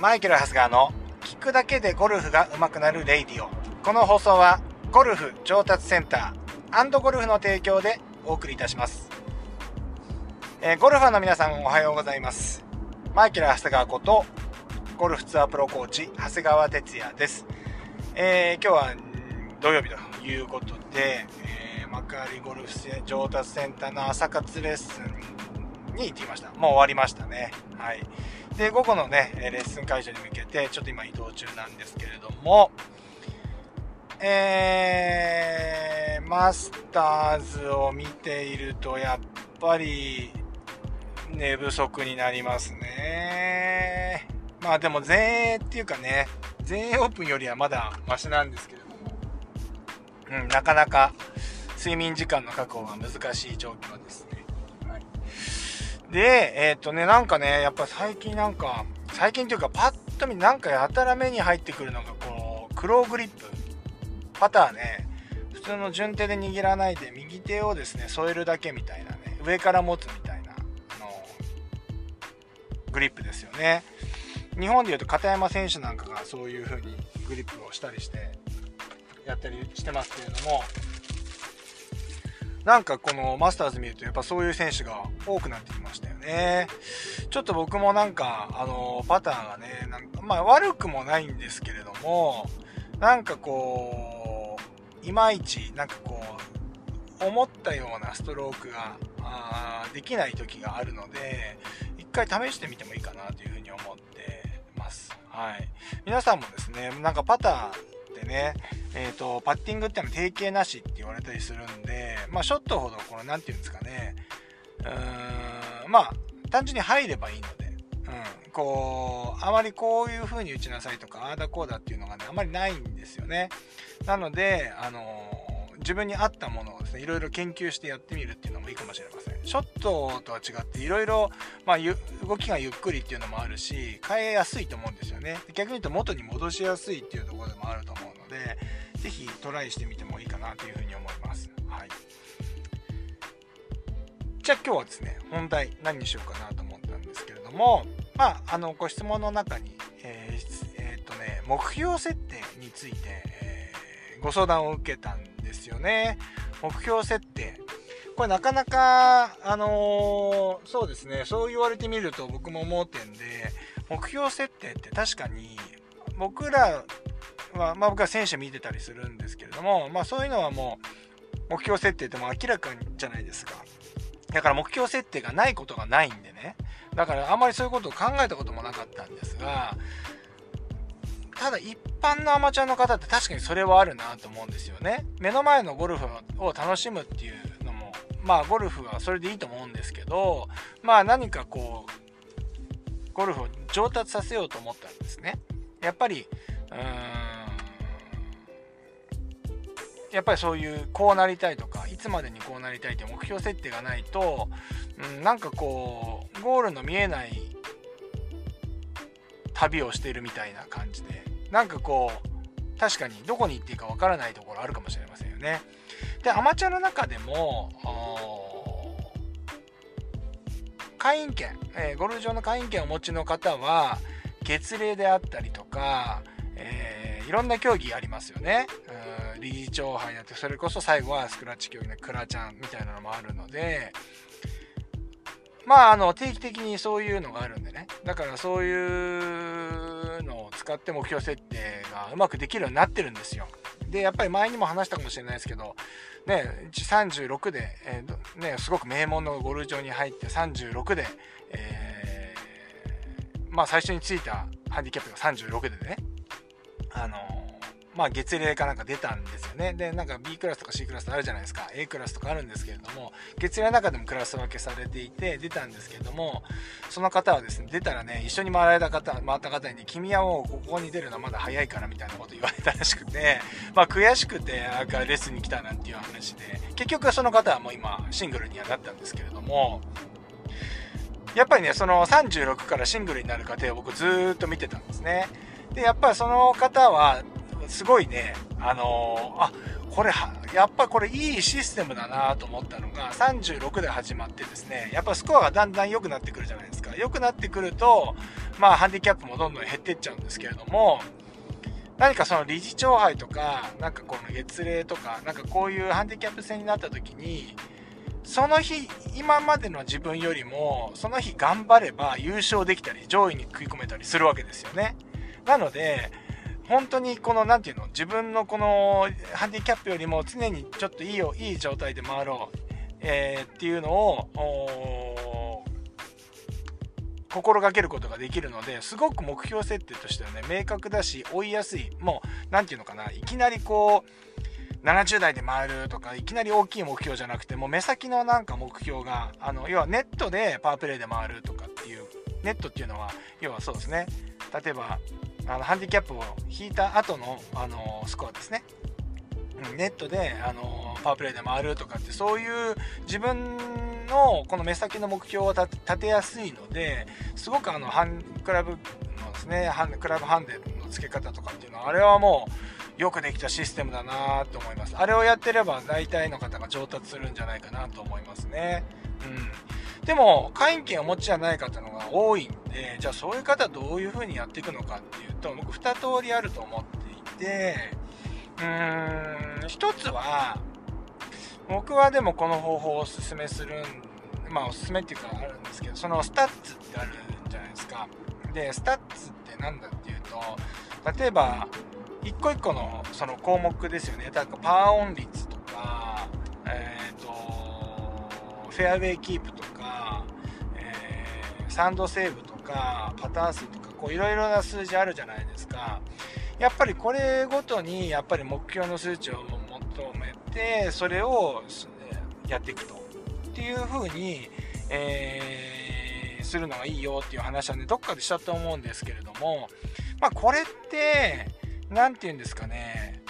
マイケル・ハセガーの聞くだけでゴルフが上手くなるレイディオ。この放送はゴルフ上達センターゴルフの提供でお送りいたします。えー、ゴルファーの皆さんおはようございます。マイケル・ハセガーことゴルフツアープロコーチ長谷川哲也です。えー、今日は土曜日ということで、えー、幕張ゴルフ上達センターの朝活レッスンに行ってきました。もう終わりましたね。はい。で、午後のね、レッスン会場に向けて、ちょっと今移動中なんですけれども、えー、マスターズを見ていると、やっぱり、寝不足になりますね。まあでも全英っていうかね、全英オープンよりはまだマシなんですけれども、うん、なかなか睡眠時間の確保が難しい状況ですね。で、えっ、とね、なんかね、やっぱ最近なんか、最近というかパッと見なんかやたら目に入ってくるのが、この、クローグリップ。パターね、普通の順手で握らないで、右手をですね、添えるだけみたいなね、上から持つみたいな、あの、グリップですよね。日本でいうと片山選手なんかがそういう風にグリップをしたりして、やったりしてますけれども、なんかこのマスターズ見るとやっぱそういう選手が多くなってきましたよね。ちょっと僕もなんか、あの、パターがね、なんかまあ悪くもないんですけれども、なんかこう、いまいち、なんかこう、思ったようなストロークがあできない時があるので、一回試してみてもいいかなというふうに思ってます。はい。皆さんもですね、なんかパター、ってね、え、ー、と、パッティングってのは定型なしって言われたりするんで、まあ、ショットほど、この、なんていうんですかね、うーん、まあ、単純に入ればいいので、うん、こう、あまりこういう風に打ちなさいとか、ああだこうだっていうのがね、あまりないんですよね。なので、あの自分に合ったものをですね、いろいろ研究してやってみるっていうのもいいかもしれません。ショットとは違って、いろいろ、まあ、動きがゆっくりっていうのもあるし、変えやすいと思うんですよね。逆に言うと元に戻しやすいっていうところでもあると思うので、是非トライしてみてもいいかなというふうに思います。はい。じゃあ今日はですね、本題何にしようかなと思ったんですけれども、まあ、あの、ご質問の中に、えー、えー、っとね、目標設定について、えー、ご相談を受けたんですよね。目標設定。これなかなか、あのー、そうですね、そう言われてみると僕も思ってんで、目標設定って確かに僕らは、まあ僕は選手見てたりするんですけれども、まあそういうのはもう目標設定っても明らかじゃないですか。だから目標設定がないことがないんでね。だからあんまりそういうことを考えたこともなかったんですが、ただ一般のアマチュアの方って確かにそれはあるなと思うんですよね。目の前のゴルフを楽しむっていうのも、まあゴルフはそれでいいと思うんですけど、まあ何かこう、ゴルフを上達させようと思ったんですね。やっぱり、うん、やっぱりそういうこうなりたいとかいつまでにこうなりたいって目標設定がないと、うん、なんかこうゴールの見えない旅をしてるみたいな感じでなんかこう確かにどこに行っていいかわからないところあるかもしれませんよね。でアマチュアの中でも会員権、えー、ゴルフ場の会員権をお持ちの方は月齢であったりとか、いろんな競技ありますよね。理事長杯だってそれこそ最後はスクラッチ競技のクラちゃんみたいなのもあるのでまあ、あの、定期的にそういうのがあるんでね。だからそういうのを使って目標設定がうまくできるようになってるんですよ。で、やっぱり前にも話したかもしれないですけど、ね、36で、えー、ね、すごく名門のゴルフ場に入って36で、えー、まあ最初についたハンディキャップが36でね、あのまあ、月齢かなんか出たんですよね。で、なんか B クラスとか C クラスあるじゃないですか。A クラスとかあるんですけれども、月齢の中でもクラス分けされていて、出たんですけれども、その方はですね、出たらね、一緒に回られた方、回った方に、君はもうここに出るのはまだ早いからみたいなこと言われたらしくて、まあ悔しくて、なんかレッスンに来たなんていう話で、結局その方はもう今、シングルにはなったんですけれども、やっぱりね、その36からシングルになる過程を僕ずっと見てたんですね。で、やっぱりその方は、すごいね、あのー、あ、これはやっぱこれいいシステムだなと思ったのが36で始まってですねやっぱスコアがだんだん良くなってくるじゃないですか。良くなってくるとまあハンディキャップもどんどん減っていっちゃうんですけれども何かその理事長杯とかなんかこの月齢とかなんかこういうハンディキャップ戦になった時にその日今までの自分よりもその日頑張れば優勝できたり上位に食い込めたりするわけですよね。なので本当にこの何て言うの自分のこのハンディキャップよりも常にちょっといいよいい状態で回ろう、えー、っていうのを心がけることができるのですごく目標設定としてはね明確だし追いやすいもう何て言うのかないきなりこう70代で回るとかいきなり大きい目標じゃなくてもう目先のなんか目標があの要はネットでパワープレイで回るとかっていうネットっていうのは要はそうですね。例えばあのハンディキャップを引いた後のあのスコアですね。ネットであのパワープレイで回るとかってそういう自分のこの目先の目標を立てやすいのですごくあのハンクラブのですねハンクラブハンデの付け方とかっていうのはあれはもうよくできたシステムだなと思います。あれをやってれば大体の方が上達するんじゃないかなと思いますね。うん。でも会員権をお持ちじゃない方のが多いんでじゃあそういう方どういう風にやっていくのかっていうと僕2通りあると思っていてうーん1つは僕はでもこの方法をおすすめするまあおすすめっていうかあるんですけどそのスタッツってあるじゃないですか。でスタッツって何だっていうと例えば一個一個のその項目ですよね。例えばパーオン率とかえっ、ー、とフェアウェイキープとかサンドセーブとかパターン数とかこういろいろな数字あるじゃないですか。やっぱりこれごとにやっぱり目標の数値を求めてそれをやっていくと。っていう風に、えー、するのがいいよっていう話はねどっかでしたと思うんですけれどもまあこれって何て言うんですかね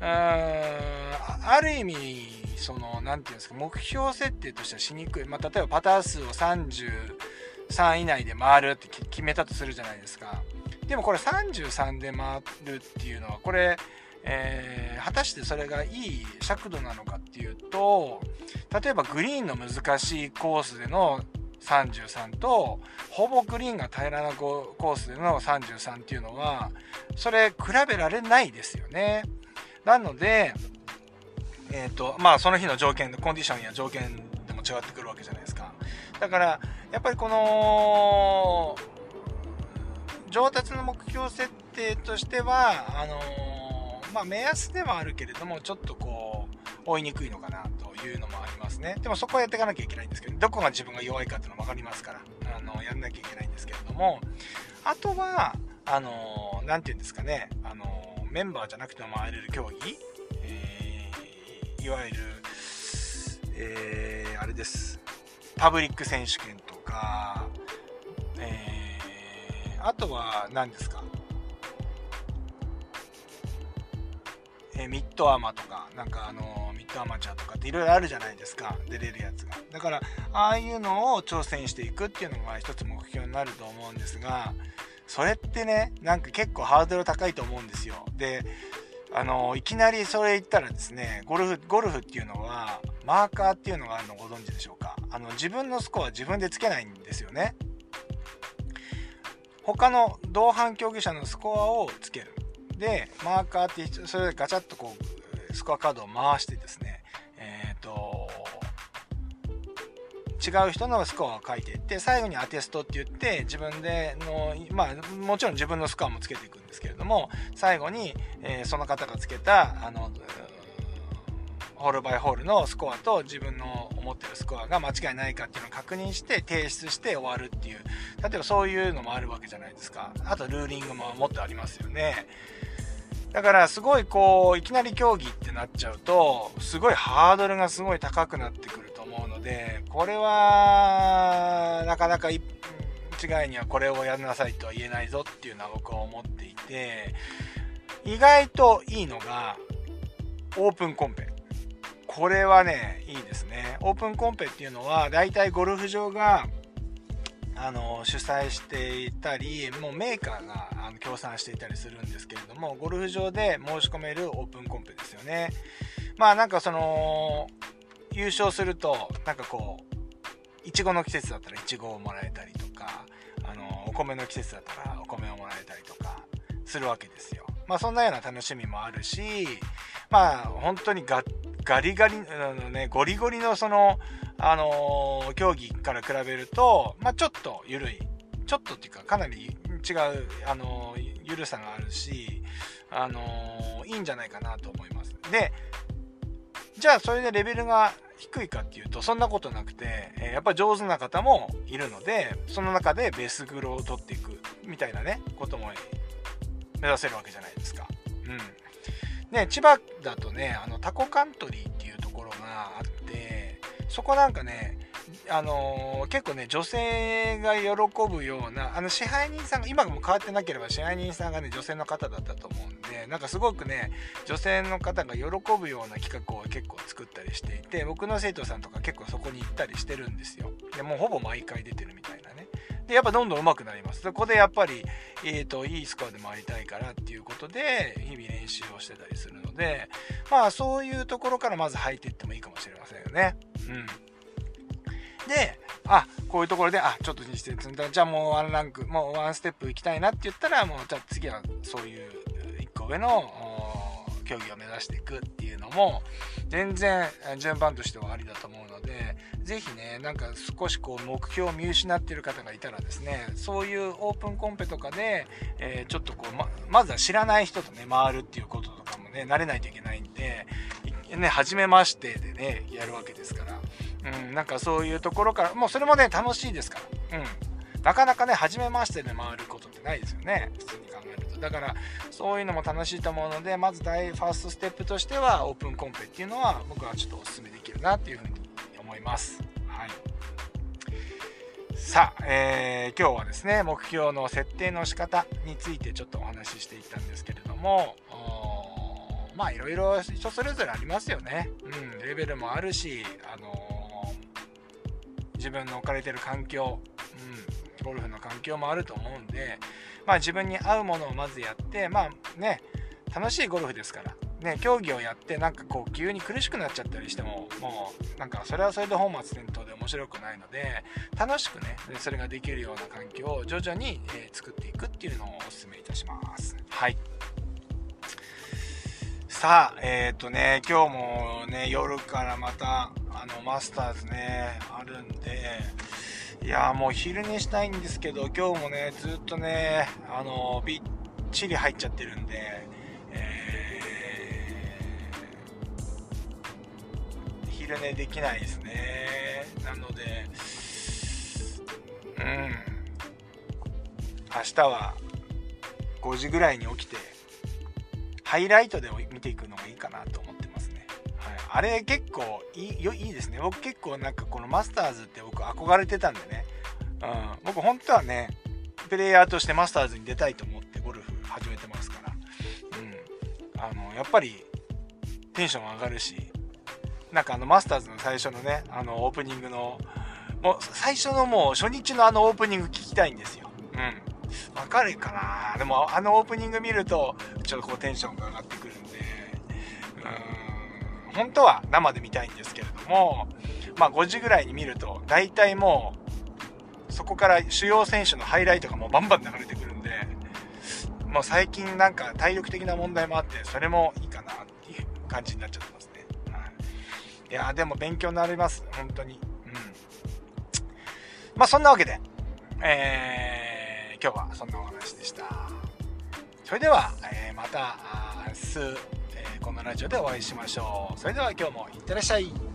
うんある意味その何て言うんですか目標設定としてはしにくい、まあ、例えばパター数を30 3以内で回るって決めたとするじゃないですか。でもこれ33で回るっていうのはこれ、えー、果たしてそれがいい尺度なのかっていうと例えばグリーンの難しいコースでの33とほぼグリーンが平らなコースでの33っていうのはそれ比べられないですよね。なのでえっ、ー、とまあその日の条件コンディションや条件でも違ってくるわけじゃないですか。だからやっぱりこの上達の目標設定としてはあの、まあ、目安ではあるけれどもちょっとこう追いにくいのかなというのもありますね。でもそこはやっていかなきゃいけないんですけどどこが自分が弱いかっていうの分かりますからあのやんなきゃいけないんですけれども。あとはあの何、て言うんですかね。あのメンバーじゃなくても回れる競技、えー、いわゆる、えー、あれです。パブリック選手権とか、えー、あとは何ですか、えー、ミッドアマとか、なんかあのミッドアマチュアとかっていろいろあるじゃないですか、出れるやつが。だから、ああいうのを挑戦していくっていうのが一つ目標になると思うんですが、それってね、なんか結構ハードル高いと思うんですよ。で、あのいきなりそれ言ったらですねゴルフゴルフっていうのはマーカーっていうのがあるのご存知でしょうか？あの自分のスコア自分でつけないんですよね。他の同伴競技者のスコアをつける。でマーカーってそれでガチャッとこうスコアカードを回してですね。えっ、ー、と違う人のスコアを書いていって最後にアテストって言って自分でのまあもちろん自分のスコアもつけていくんですけれども最後に、えー、その方がつけたあのホールバイホールのスコアと自分の思ってるスコアが間違いないかっていうのを確認して提出して終わるっていう。例えばそういうのもあるわけじゃないですか。あとルーリングももっとありますよね。だからすごいこういきなり競技ってなっちゃうとすごいハードルがすごい高くなってくると思うのでこれはなかなか一概にはこれをやんなさいとは言えないぞっていうのは僕は思っていて意外といいのがオープンコンペ。これはねいいですねオープンコンペっていうのはだいたいゴルフ場があの主催していたりもうメーカーがあの協賛していたりするんですけれどもゴルフ場で申し込めるオープンコンペですよねまあなんかその、優勝すると、なんかこう、いちごの季節だったらいちごをもらえたりとか、あの、お米の季節だったらお米をもらえたりとかするわけですよ。まあそんなような楽しみもあるし、まあ本当にガガリガリ、あのね、ゴリゴリのその、あのー、競技から比べると、まあちょっと緩い。ちょっとっていうかかなり違う、あのー、緩さがあるし、あのー、いいんじゃないかなと思います。で、じゃあそれでレベルが低いかっていうとそんなことなくて、えやっぱ上手な方もいるのでその中でベースグロを取っていくみたいなねことも目指せるわけじゃないですか。うんね、千葉だとねあのタコカントリーっていうところがあってそこなんかねあのー、結構ね女性が喜ぶようなあの支配人さんが今も変わってなければ支配人さんがね女性の方だったと思うんでなんかすごくね女性の方が喜ぶような企画を結構作ったりしていて僕の生徒さんとか結構そこに行ったりしてるんですよ。でもうほぼ毎回出てるみたいなね。でやっぱどんどん上手くなります。そこでやっぱり、えーと、いいスコアで回りたいからっていうことで日々練習をしてたりするのでまあそういうところからまず入っていってもいいかもしれませんよね。うん。で、あ、こういうところで、あ、ちょっとにして積んだ。じゃあもうワンランク、もうワンステップ行きたいなって言ったら、もうじゃあ次はそういう1個上の競技を目指していくっていうのも、全然順番としてはありだと思うので、ぜひね、なんか少しこう目標を見失ってる方がいたらですね、そういうオープンコンペとかで、えー、ちょっとこうま、まずは知らない人とね、回るっていうこととかもね、慣れないといけないんで、ね、初めましてでね、やるわけですから、うん、なんかそういうところから、もうそれもね、楽しいですから。うん。なかなかね、初めましてで回ることってないですよね。普通。だから、そういうのも楽しいと思うので、まず大ファーストステップとしては、オープンコンペっていうのは、僕はちょっとお勧めできるなっていうふうに思います。はい。さあ、えー、今日はですね、目標の設定の仕方についてちょっとお話ししていったんですけれども、まあいろいろ人それぞれありますよね。うん、レベルもあるし、あのー、自分の置かれてる環境、ゴルフの環境もあると思うんで、まあ自分に合うものをまずやって、まあね、楽しいゴルフですから、ね、競技をやってなんかこう急に苦しくなっちゃったりしてももうなんかそれはそれで本末転倒で面白くないので楽しくねそれができるような環境を徐々に、え作っていくっていうのをお勧めいたします。はい。さあ、えっ、ー、とね、今日もね、夜からまた、あの、マスターズね、あるんで、いやもう昼寝したいんですけど、今日もね、ずっとね、あの、びっちり入っちゃってるんで、えー、昼寝できないですね。なので、うん、明日は5時ぐらいに起きて、ハイライトで見ていくのがいいかなと思って。あれ結構いいいいですね。僕結構なんかこのマスターズって僕憧れてたんでね。うん、僕本当はね、プレイヤーとしてマスターズに出たいと思ってゴルフ始めてますから。うん。あの、やっぱりテンション上がるし、なんかあのマスターズの最初のね、あのオープニングの、もう最初のもう初日のあのオープニング聞きたいんですよ。うん。わかるかな？でもあのオープニング見るとちょっとこうテンションが上がってくる本当は生で見たいんですけれどもまあ5時ぐらいに見ると大体もうそこから主要選手のハイライトがもうバンバン流れてくるんでもう最近なんか体力的な問題もあってそれもいいかなっていう感じになっちゃってますね、はい、いやでも勉強になります。本当に。うん。まあそんなわけでえー今日はそんなお話でした。それでは、えー、また明日、このラジオでお会いしましょう。それでは今日もいってらっしゃい。